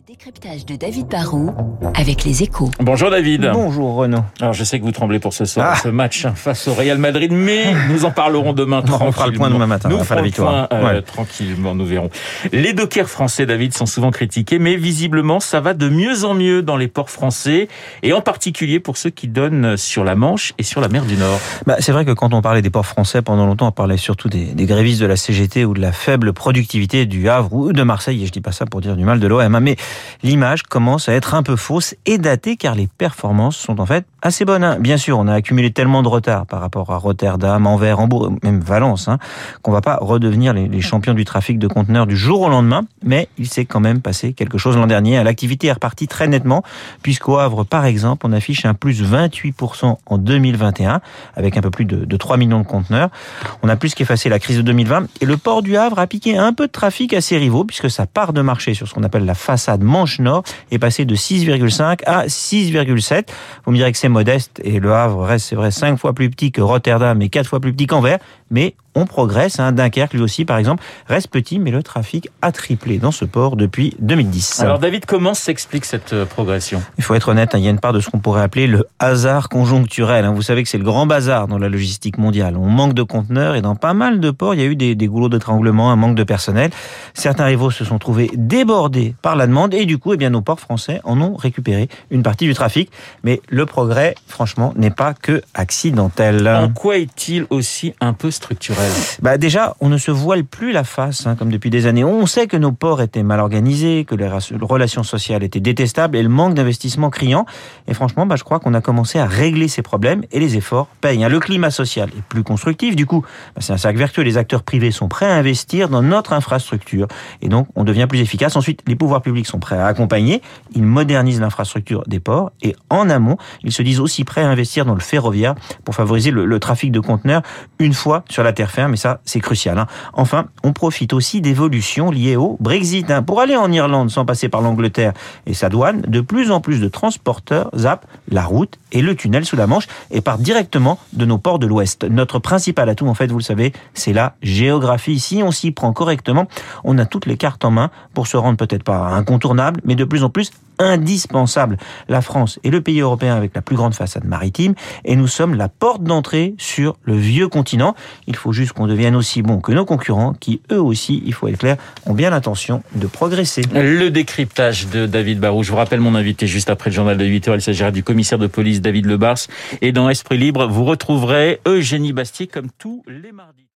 Le décryptage de David Barrault avec les échos. Bonjour David. Bonjour Renaud. Alors je sais que vous tremblez pour ce soir, Ah. ce match face au Real Madrid, mais nous en parlerons demain On fera le point demain matin, Nous on ferons la le victoire. point, euh, Ouais. tranquillement, nous verrons. Les dockers français, David, sont souvent critiqués, mais visiblement ça va de mieux en mieux dans les ports français, et en particulier pour ceux qui donnent sur la Manche et sur la mer du Nord. Bah, c'est vrai que quand on parlait des ports français pendant longtemps, on parlait surtout des, des grévistes de la CGT ou de la faible productivité du Havre ou de Marseille. Et je dis pas ça pour dire du mal de l'OM, hein, mais l'image commence à être un peu fausse et datée car les performances sont en fait assez bonnes. hein. Bien sûr, on a accumulé tellement de retard par rapport à Rotterdam, Anvers, Hambourg, même Valence, hein, qu'on va pas redevenir les, champions du trafic de conteneurs du jour au lendemain. Mais il s'est quand même passé quelque chose l'an dernier. L'activité est repartie très nettement puisqu'au Havre, par exemple, on affiche un plus 28% en 2021 avec un peu plus de, de 3 millions de conteneurs. On a plus qu'effacé la crise de 2020 et le port du Havre a piqué un peu de trafic à ses rivaux puisque sa part de marché sur ce qu'on appelle la façade Manche-Nord est passée de 6,5 à 6,7. Vous me direz que c'est modeste et le Havre reste, c'est vrai, 5 fois plus petit que Rotterdam et 4 fois plus petit qu'Anvers, mais on progresse. Hein. Dunkerque, lui aussi, par exemple, reste petit, mais le trafic a triplé dans ce port depuis 2010. Alors David, comment s'explique cette euh, progression? Il faut être honnête, hein, il y a une part de ce qu'on pourrait appeler le hasard conjoncturel. hein. Vous savez que c'est le grand bazar dans la logistique mondiale. On manque de conteneurs et dans pas mal de ports, il y a eu des, des goulots d'étranglement, un manque de personnel. Certains rivaux se sont trouvés débordés par la demande et du coup, eh bien, nos ports français en ont récupéré une partie du trafic. Mais le progrès, franchement, n'est pas que accidentel. En quoi est-il aussi un peu structurel? Bah déjà, on ne se voile plus la face, hein, comme depuis des années. On sait que nos ports étaient mal organisés, que les relations sociales étaient détestables et le manque d'investissement criant. Et franchement, bah, je crois qu'on a commencé à régler ces problèmes et les efforts payent. hein. Le climat social est plus constructif. Du coup, bah, c'est un cercle vertueux. Les acteurs privés sont prêts à investir dans notre infrastructure et donc on devient plus efficace. Ensuite, les pouvoirs publics sont prêts à accompagner. Ils modernisent l'infrastructure des ports et en amont, ils se disent aussi prêts à investir dans le ferroviaire pour favoriser le trafic de conteneurs une fois sur la terre ferme. Et ça, c'est crucial. hein. Enfin, on profite aussi d'évolutions liées au Brexit. hein. Pour aller en Irlande sans passer par l'Angleterre et sa douane, de plus en plus de transporteurs zappent la route et le tunnel sous la Manche et partent directement de nos ports de l'Ouest. Notre principal atout, en fait, vous le savez, c'est la géographie. Si on s'y prend correctement, on a toutes les cartes en main pour se rendre peut-être pas incontournable, mais de plus en plus indispensable. La France est le pays européen avec la plus grande façade maritime et nous sommes la porte d'entrée sur le vieux continent. Il faut juste qu'on devienne aussi bon que nos concurrents qui, eux aussi, il faut être clair, ont bien l'intention de progresser. Le décryptage de David Barou. Je vous rappelle mon invité juste après le journal de 8h. Il s'agira du commissaire de police David Lebars. Et dans Esprit Libre, vous retrouverez Eugénie Bastier comme tous les mardis.